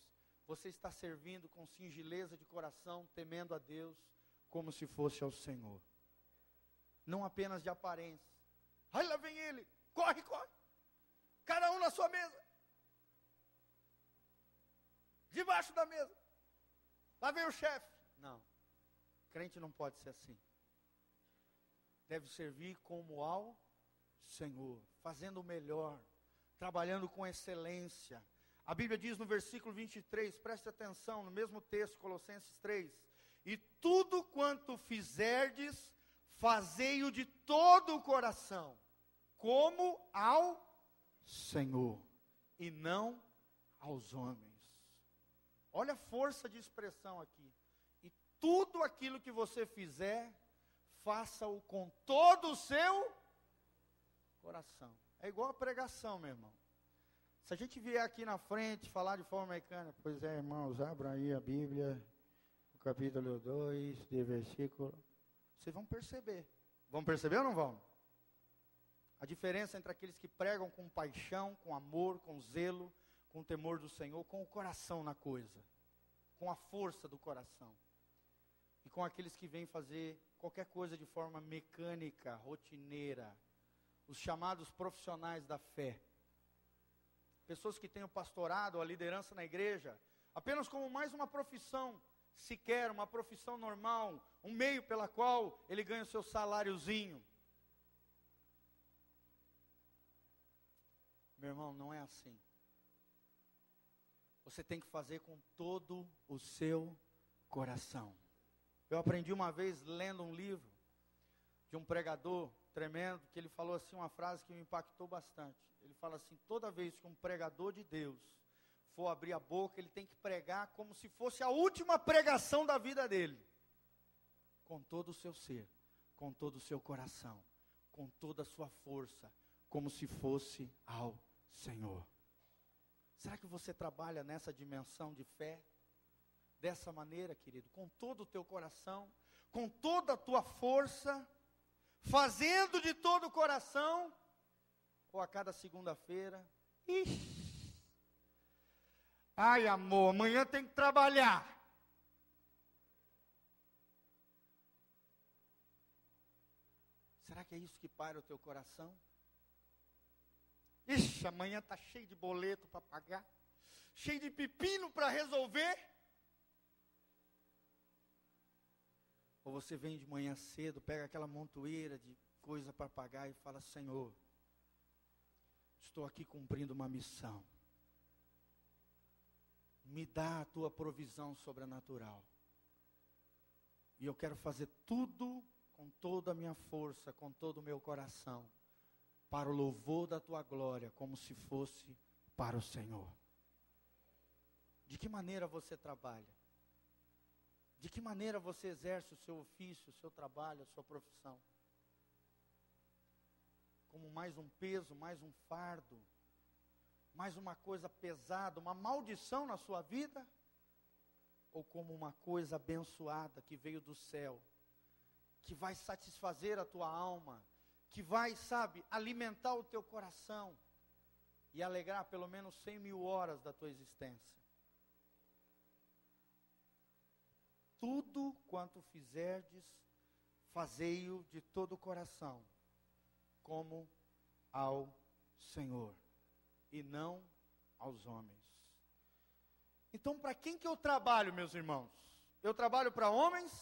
você está servindo com singeleza de coração, temendo a Deus, como se fosse ao Senhor não apenas de aparência. Aí lá vem ele, corre, corre. Cada um na sua mesa. Debaixo da mesa. Lá vem o chefe. Não. Crente não pode ser assim. Deve servir como ao Senhor, fazendo o melhor, trabalhando com excelência. A Bíblia diz no versículo 23, preste atenção, no mesmo texto, Colossenses 3: E tudo quanto fizerdes, fazei-o de todo o coração, como ao Senhor, e não aos homens. Olha a força de expressão aqui. E tudo aquilo que você fizer, faça-o com todo o seu coração. É igual a pregação, meu irmão. Se a gente vier aqui na frente falar de forma mecânica, pois é, irmãos, abram aí a Bíblia, o capítulo 2, de versículo vocês vão perceber. Vão perceber ou não vão? A diferença entre aqueles que pregam com paixão, com amor, com zelo, com temor do Senhor, com o coração na coisa, com a força do coração. E com aqueles que vêm fazer qualquer coisa de forma mecânica, rotineira, os chamados profissionais da fé. Pessoas que têm o pastorado, a liderança na igreja, apenas como mais uma profissão, sequer uma profissão normal, um meio pela qual ele ganha o seu saláriozinho. Meu irmão, não é assim. Você tem que fazer com todo o seu coração. Eu aprendi uma vez lendo um livro de um pregador tremendo que ele falou assim uma frase que me impactou bastante. Ele fala assim: toda vez que um pregador de Deus for abrir a boca, ele tem que pregar como se fosse a última pregação da vida dele. Com todo o seu ser, com todo o seu coração, com toda a sua força, como se fosse ao Senhor. Será que você trabalha nessa dimensão de fé? Dessa maneira, querido, com todo o teu coração, com toda a tua força, fazendo de todo o coração, ou a cada segunda-feira, ixi, ai amor, amanhã tem que trabalhar. Será que é isso que para o teu coração? Ixi, amanhã está cheio de boleto para pagar, cheio de pepino para resolver. Ou você vem de manhã cedo, pega aquela montoeira de coisa para pagar e fala: Senhor, estou aqui cumprindo uma missão. Me dá a tua provisão sobrenatural. E eu quero fazer tudo com toda a minha força, com todo o meu coração para o louvor da tua glória, como se fosse para o Senhor. De que maneira você trabalha? De que maneira você exerce o seu ofício, o seu trabalho, a sua profissão? Como mais um peso, mais um fardo, mais uma coisa pesada, uma maldição na sua vida? Ou como uma coisa abençoada que veio do céu, que vai satisfazer a tua alma, que vai, sabe, alimentar o teu coração e alegrar pelo menos 100 mil horas da tua existência. Tudo quanto fizerdes, fazei-o de todo o coração, como ao Senhor, e não aos homens. Então, para quem que eu trabalho, meus irmãos? Eu trabalho para homens?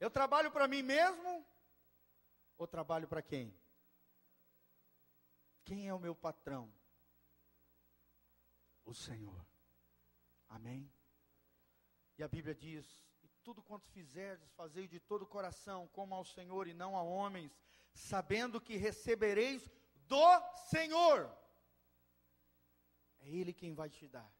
Eu trabalho para mim mesmo? Ou trabalho para quem? Quem é o meu patrão? O Senhor. Amém? E a Bíblia diz: E tudo quanto fizerdes, fazei de todo o coração, como ao Senhor e não a homens, sabendo que recebereis do Senhor. É Ele quem vai te dar.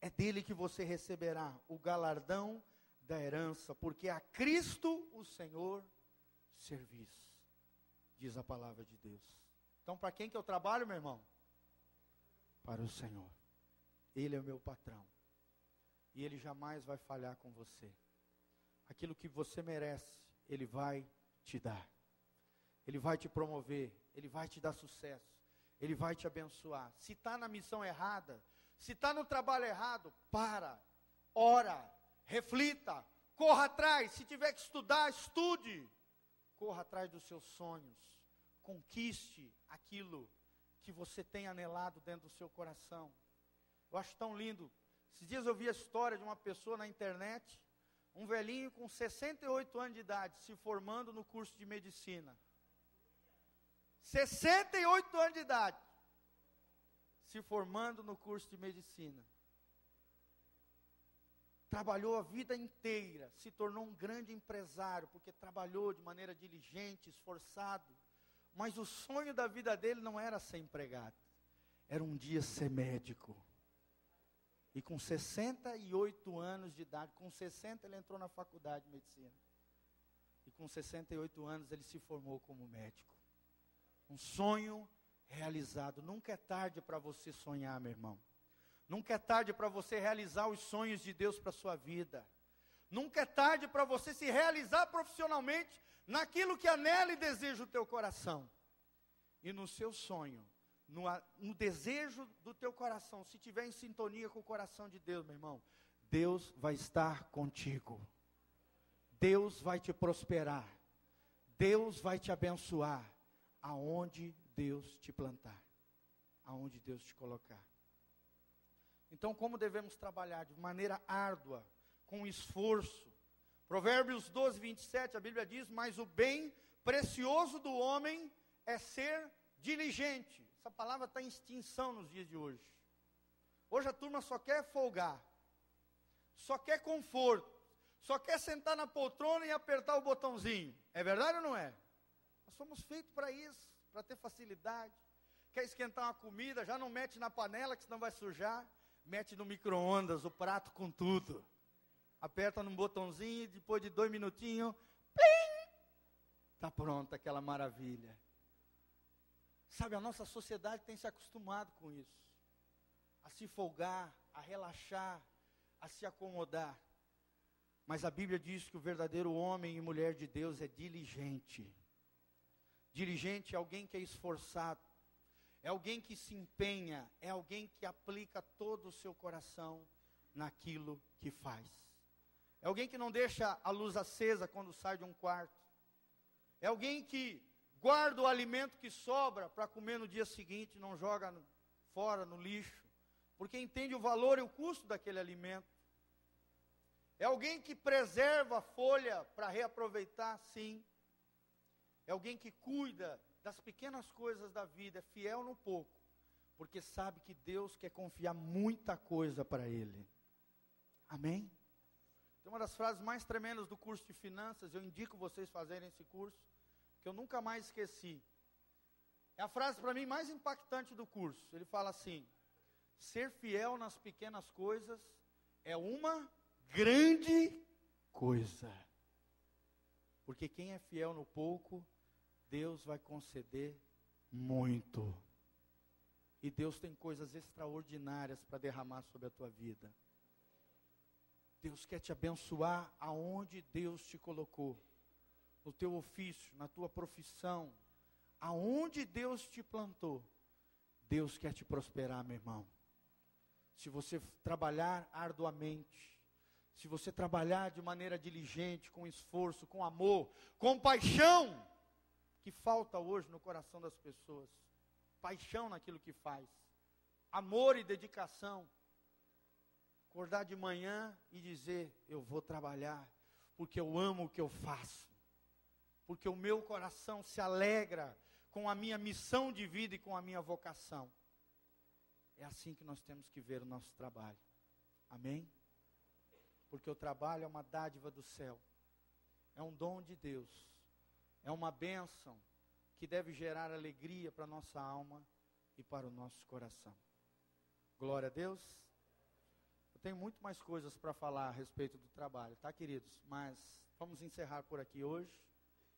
É dele que você receberá o galardão da herança, porque a Cristo o Senhor servis diz a palavra de Deus. Então, para quem que eu trabalho, meu irmão? Para o Senhor. Ele é o meu patrão. E ele jamais vai falhar com você. Aquilo que você merece, ele vai te dar. Ele vai te promover, ele vai te dar sucesso, ele vai te abençoar. Se está na missão errada, se está no trabalho errado, para, ora, reflita, corra atrás. Se tiver que estudar, estude corra atrás dos seus sonhos, conquiste aquilo que você tem anelado dentro do seu coração. Eu acho tão lindo. Esses dias eu vi a história de uma pessoa na internet, um velhinho com 68 anos de idade, se formando no curso de medicina. 68 anos de idade, se formando no curso de medicina trabalhou a vida inteira, se tornou um grande empresário, porque trabalhou de maneira diligente, esforçado. Mas o sonho da vida dele não era ser empregado, era um dia ser médico. E com 68 anos de idade, com 60 ele entrou na faculdade de medicina. E com 68 anos ele se formou como médico. Um sonho realizado. Nunca é tarde para você sonhar, meu irmão. Nunca é tarde para você realizar os sonhos de Deus para a sua vida. Nunca é tarde para você se realizar profissionalmente naquilo que anela e deseja o teu coração. E no seu sonho, no, no desejo do teu coração, se tiver em sintonia com o coração de Deus, meu irmão, Deus vai estar contigo. Deus vai te prosperar. Deus vai te abençoar aonde Deus te plantar, aonde Deus te colocar. Então, como devemos trabalhar? De maneira árdua, com esforço. Provérbios 12, 27, a Bíblia diz: Mas o bem precioso do homem é ser diligente. Essa palavra está em extinção nos dias de hoje. Hoje a turma só quer folgar, só quer conforto, só quer sentar na poltrona e apertar o botãozinho. É verdade ou não é? Nós somos feitos para isso, para ter facilidade. Quer esquentar uma comida, já não mete na panela, que senão vai sujar. Mete no micro-ondas o prato com tudo. Aperta num botãozinho e depois de dois minutinhos, plim! Está pronta aquela maravilha. Sabe, a nossa sociedade tem se acostumado com isso. A se folgar, a relaxar, a se acomodar. Mas a Bíblia diz que o verdadeiro homem e mulher de Deus é diligente. Diligente é alguém que é esforçado, é alguém que se empenha, é alguém que aplica todo o seu coração naquilo que faz. É alguém que não deixa a luz acesa quando sai de um quarto. É alguém que guarda o alimento que sobra para comer no dia seguinte, não joga no, fora no lixo, porque entende o valor e o custo daquele alimento. É alguém que preserva a folha para reaproveitar, sim. É alguém que cuida das pequenas coisas da vida, é fiel no pouco, porque sabe que Deus quer confiar muita coisa para ele. Amém? Tem uma das frases mais tremendas do curso de finanças, eu indico vocês fazerem esse curso, que eu nunca mais esqueci. É a frase para mim mais impactante do curso. Ele fala assim: ser fiel nas pequenas coisas é uma grande coisa. Porque quem é fiel no pouco, Deus vai conceder muito. E Deus tem coisas extraordinárias para derramar sobre a tua vida. Deus quer te abençoar aonde Deus te colocou. No teu ofício, na tua profissão, aonde Deus te plantou. Deus quer te prosperar, meu irmão. Se você trabalhar arduamente, se você trabalhar de maneira diligente, com esforço, com amor, com paixão, que falta hoje no coração das pessoas. Paixão naquilo que faz. Amor e dedicação. Acordar de manhã e dizer: Eu vou trabalhar, porque eu amo o que eu faço. Porque o meu coração se alegra com a minha missão de vida e com a minha vocação. É assim que nós temos que ver o nosso trabalho. Amém? Porque o trabalho é uma dádiva do céu. É um dom de Deus é uma bênção que deve gerar alegria para nossa alma e para o nosso coração. Glória a Deus. Eu tenho muito mais coisas para falar a respeito do trabalho, tá, queridos? Mas vamos encerrar por aqui hoje.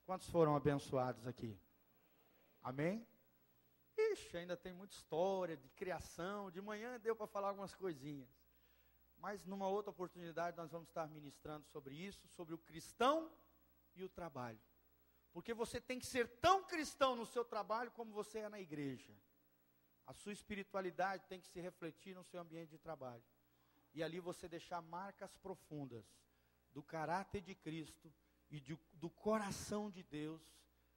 Quantos foram abençoados aqui? Amém? Ixi, ainda tem muita história de criação. De manhã deu para falar algumas coisinhas. Mas numa outra oportunidade nós vamos estar ministrando sobre isso, sobre o cristão e o trabalho. Porque você tem que ser tão cristão no seu trabalho como você é na igreja. A sua espiritualidade tem que se refletir no seu ambiente de trabalho. E ali você deixar marcas profundas do caráter de Cristo e de, do coração de Deus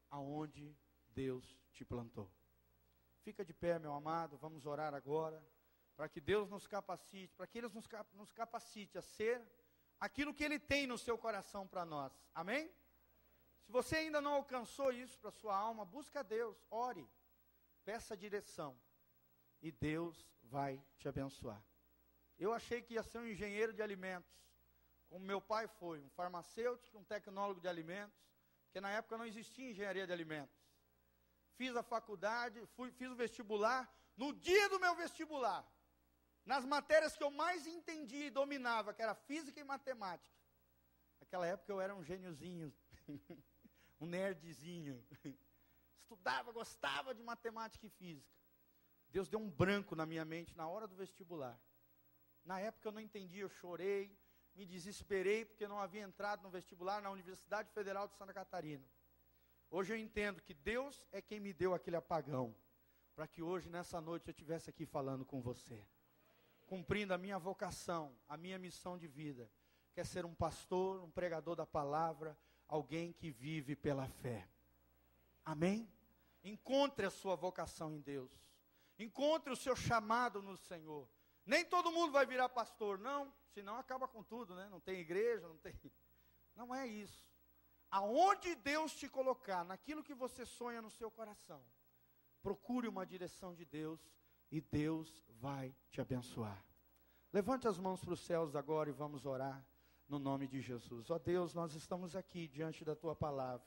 aonde Deus te plantou. Fica de pé, meu amado, vamos orar agora, para que Deus nos capacite, para que Ele nos, nos capacite a ser aquilo que Ele tem no seu coração para nós. Amém? Se você ainda não alcançou isso para sua alma, busca a Deus, ore, peça direção e Deus vai te abençoar. Eu achei que ia ser um engenheiro de alimentos, como meu pai foi, um farmacêutico, um tecnólogo de alimentos, porque na época não existia engenharia de alimentos. Fiz a faculdade, fui, fiz o vestibular, no dia do meu vestibular, nas matérias que eu mais entendia e dominava, que era física e matemática. Naquela época eu era um gêniozinho. um nerdzinho. Estudava, gostava de matemática e física. Deus deu um branco na minha mente na hora do vestibular. Na época eu não entendi, eu chorei, me desesperei porque não havia entrado no vestibular na Universidade Federal de Santa Catarina. Hoje eu entendo que Deus é quem me deu aquele apagão, para que hoje, nessa noite, eu estivesse aqui falando com você, cumprindo a minha vocação, a minha missão de vida, que é ser um pastor, um pregador da palavra, alguém que vive pela fé. Amém? Encontre a sua vocação em Deus. Encontre o seu chamado no Senhor. Nem todo mundo vai virar pastor, não, senão acaba com tudo, né? Não tem igreja, não tem. Não é isso. Aonde Deus te colocar, naquilo que você sonha no seu coração, procure uma direção de Deus e Deus vai te abençoar. Levante as mãos para os céus agora e vamos orar no nome de Jesus. Ó Deus, nós estamos aqui diante da tua palavra.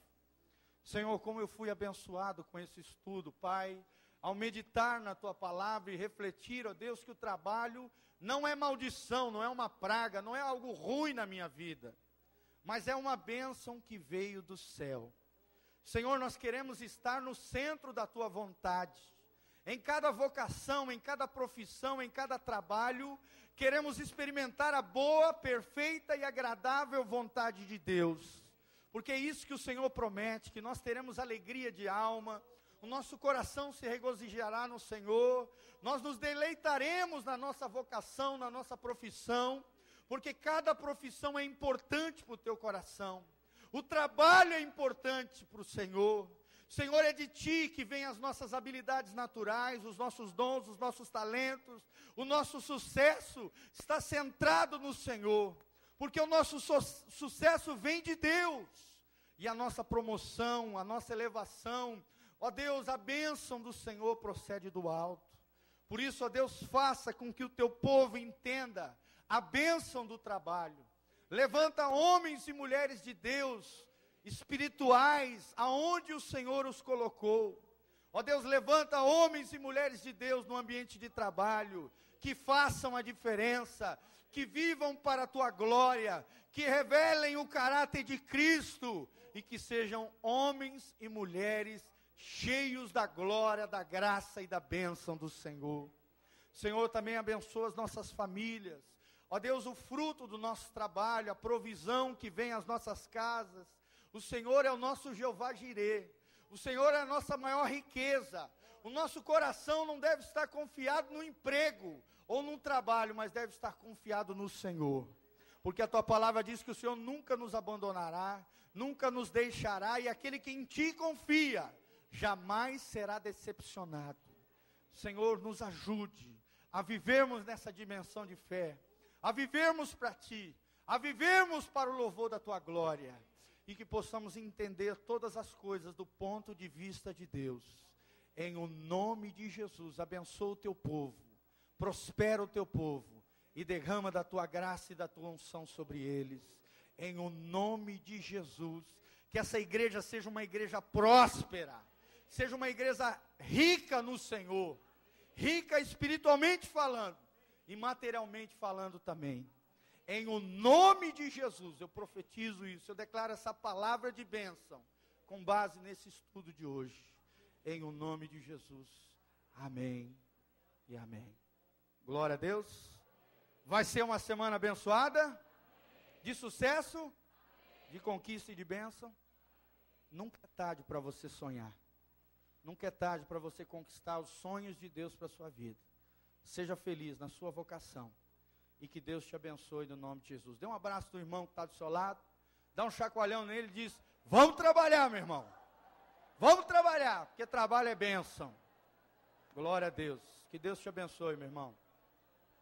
Senhor, como eu fui abençoado com esse estudo, Pai, ao meditar na tua palavra e refletir, ó Deus, que o trabalho não é maldição, não é uma praga, não é algo ruim na minha vida, mas é uma bênção que veio do céu. Senhor, nós queremos estar no centro da tua vontade. Em cada vocação, em cada profissão, em cada trabalho, queremos experimentar a boa, perfeita e agradável vontade de Deus. Porque é isso que o Senhor promete, que nós teremos alegria de alma, o nosso coração se regozijará no Senhor, nós nos deleitaremos na nossa vocação, na nossa profissão, porque cada profissão é importante para o teu coração. O trabalho é importante para o Senhor. Senhor, é de Ti que vêm as nossas habilidades naturais, os nossos dons, os nossos talentos. O nosso sucesso está centrado no Senhor, porque o nosso su sucesso vem de Deus. E a nossa promoção, a nossa elevação, ó Deus, a bênção do Senhor procede do alto. Por isso, ó Deus, faça com que o teu povo entenda a bênção do trabalho Levanta homens e mulheres de Deus, espirituais, aonde o Senhor os colocou. Ó Deus, levanta homens e mulheres de Deus no ambiente de trabalho, que façam a diferença, que vivam para a tua glória, que revelem o caráter de Cristo e que sejam homens e mulheres cheios da glória, da graça e da bênção do Senhor. Senhor, também abençoa as nossas famílias Ó Deus, o fruto do nosso trabalho, a provisão que vem às nossas casas. O Senhor é o nosso Jeová Jirê. O Senhor é a nossa maior riqueza. O nosso coração não deve estar confiado no emprego ou no trabalho, mas deve estar confiado no Senhor. Porque a tua palavra diz que o Senhor nunca nos abandonará, nunca nos deixará, e aquele que em ti confia jamais será decepcionado. Senhor, nos ajude a vivermos nessa dimensão de fé a vivermos para Ti, a vivermos para o louvor da Tua glória, e que possamos entender todas as coisas do ponto de vista de Deus. Em o nome de Jesus, abençoa o Teu povo, prospera o Teu povo, e derrama da Tua graça e da Tua unção sobre eles. Em o nome de Jesus, que essa igreja seja uma igreja próspera, seja uma igreja rica no Senhor, rica espiritualmente falando, e materialmente falando também. Em o nome de Jesus, eu profetizo isso, eu declaro essa palavra de bênção, com base nesse estudo de hoje. Em o nome de Jesus. Amém e amém. Glória a Deus. Vai ser uma semana abençoada, de sucesso, de conquista e de bênção. Nunca é tarde para você sonhar. Nunca é tarde para você conquistar os sonhos de Deus para a sua vida. Seja feliz na sua vocação. E que Deus te abençoe no nome de Jesus. Dê um abraço do irmão que está do seu lado. Dá um chacoalhão nele e diz: Vamos trabalhar, meu irmão. Vamos trabalhar, porque trabalho é bênção. Glória a Deus. Que Deus te abençoe, meu irmão.